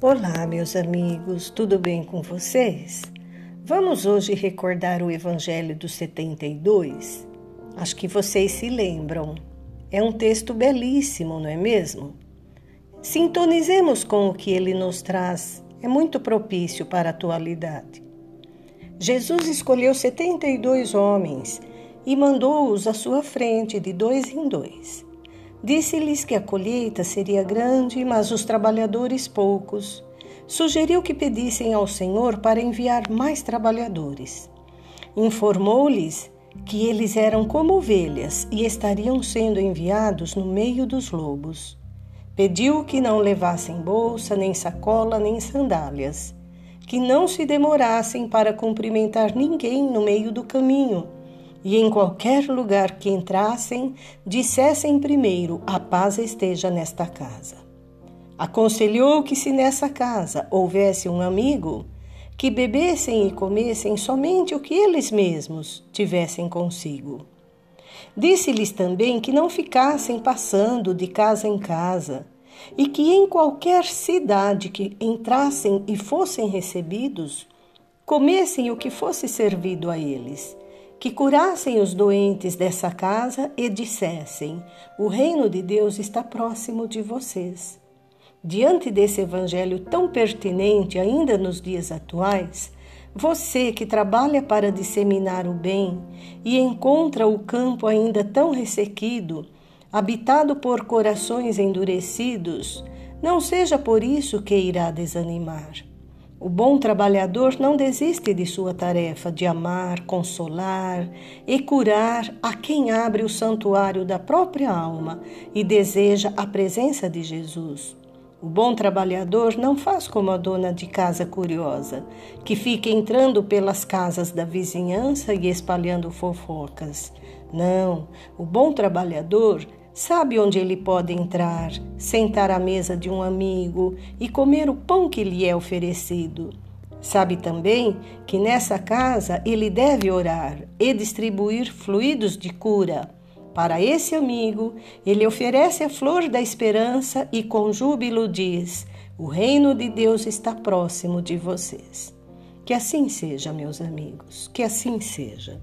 Olá, meus amigos, tudo bem com vocês? Vamos hoje recordar o Evangelho dos 72? Acho que vocês se lembram. É um texto belíssimo, não é mesmo? Sintonizemos com o que ele nos traz, é muito propício para a atualidade. Jesus escolheu 72 homens e mandou-os à sua frente de dois em dois Disse-lhes que a colheita seria grande, mas os trabalhadores poucos. Sugeriu que pedissem ao Senhor para enviar mais trabalhadores. Informou-lhes que eles eram como ovelhas e estariam sendo enviados no meio dos lobos. Pediu que não levassem bolsa, nem sacola, nem sandálias, que não se demorassem para cumprimentar ninguém no meio do caminho e em qualquer lugar que entrassem, dissessem primeiro: A paz esteja nesta casa. Aconselhou que, se nessa casa houvesse um amigo, que bebessem e comessem somente o que eles mesmos tivessem consigo. Disse-lhes também que não ficassem passando de casa em casa, e que em qualquer cidade que entrassem e fossem recebidos, comessem o que fosse servido a eles que curassem os doentes dessa casa e dissessem: O reino de Deus está próximo de vocês. Diante desse evangelho tão pertinente ainda nos dias atuais, você que trabalha para disseminar o bem e encontra o campo ainda tão ressequido, habitado por corações endurecidos, não seja por isso que irá desanimar. O bom trabalhador não desiste de sua tarefa de amar, consolar e curar a quem abre o santuário da própria alma e deseja a presença de Jesus. O bom trabalhador não faz como a dona de casa curiosa, que fica entrando pelas casas da vizinhança e espalhando fofocas. Não, o bom trabalhador Sabe onde ele pode entrar, sentar à mesa de um amigo e comer o pão que lhe é oferecido. Sabe também que nessa casa ele deve orar e distribuir fluidos de cura. Para esse amigo, ele oferece a flor da esperança e com júbilo diz: O reino de Deus está próximo de vocês. Que assim seja, meus amigos, que assim seja.